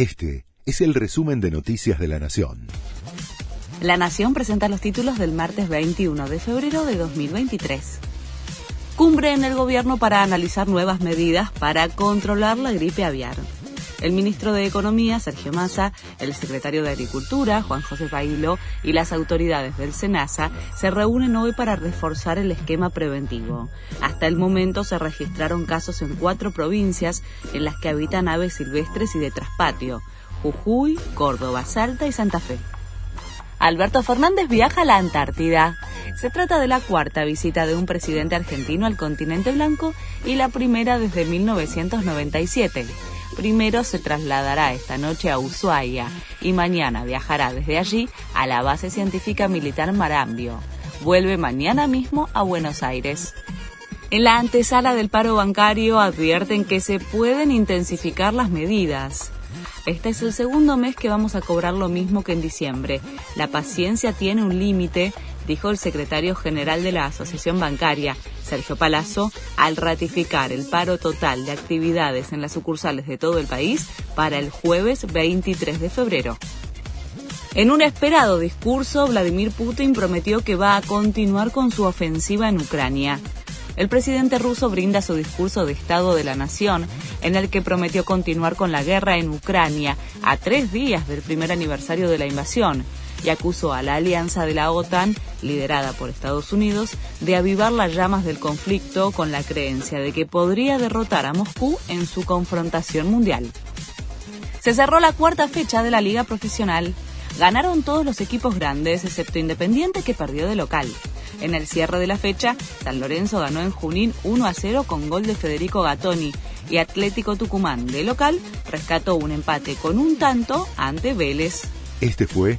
Este es el resumen de Noticias de la Nación. La Nación presenta los títulos del martes 21 de febrero de 2023. Cumbre en el gobierno para analizar nuevas medidas para controlar la gripe aviar. El ministro de Economía, Sergio Massa, el secretario de Agricultura, Juan José Bailo, y las autoridades del SENASA se reúnen hoy para reforzar el esquema preventivo. Hasta el momento se registraron casos en cuatro provincias en las que habitan aves silvestres y de traspatio, Jujuy, Córdoba, Salta y Santa Fe. Alberto Fernández viaja a la Antártida. Se trata de la cuarta visita de un presidente argentino al continente blanco y la primera desde 1997. Primero se trasladará esta noche a Ushuaia y mañana viajará desde allí a la base científica militar Marambio. Vuelve mañana mismo a Buenos Aires. En la antesala del paro bancario advierten que se pueden intensificar las medidas. Este es el segundo mes que vamos a cobrar lo mismo que en diciembre. La paciencia tiene un límite, dijo el secretario general de la Asociación Bancaria, Sergio Palazzo, al ratificar el paro total de actividades en las sucursales de todo el país para el jueves 23 de febrero. En un esperado discurso, Vladimir Putin prometió que va a continuar con su ofensiva en Ucrania. El presidente ruso brinda su discurso de Estado de la Nación, en el que prometió continuar con la guerra en Ucrania a tres días del primer aniversario de la invasión y acusó a la alianza de la OTAN, liderada por Estados Unidos, de avivar las llamas del conflicto con la creencia de que podría derrotar a Moscú en su confrontación mundial. Se cerró la cuarta fecha de la liga profesional. Ganaron todos los equipos grandes, excepto Independiente que perdió de local. En el cierre de la fecha, San Lorenzo ganó en Junín 1 a 0 con gol de Federico Gattoni y Atlético Tucumán de local rescató un empate con un tanto ante Vélez. Este fue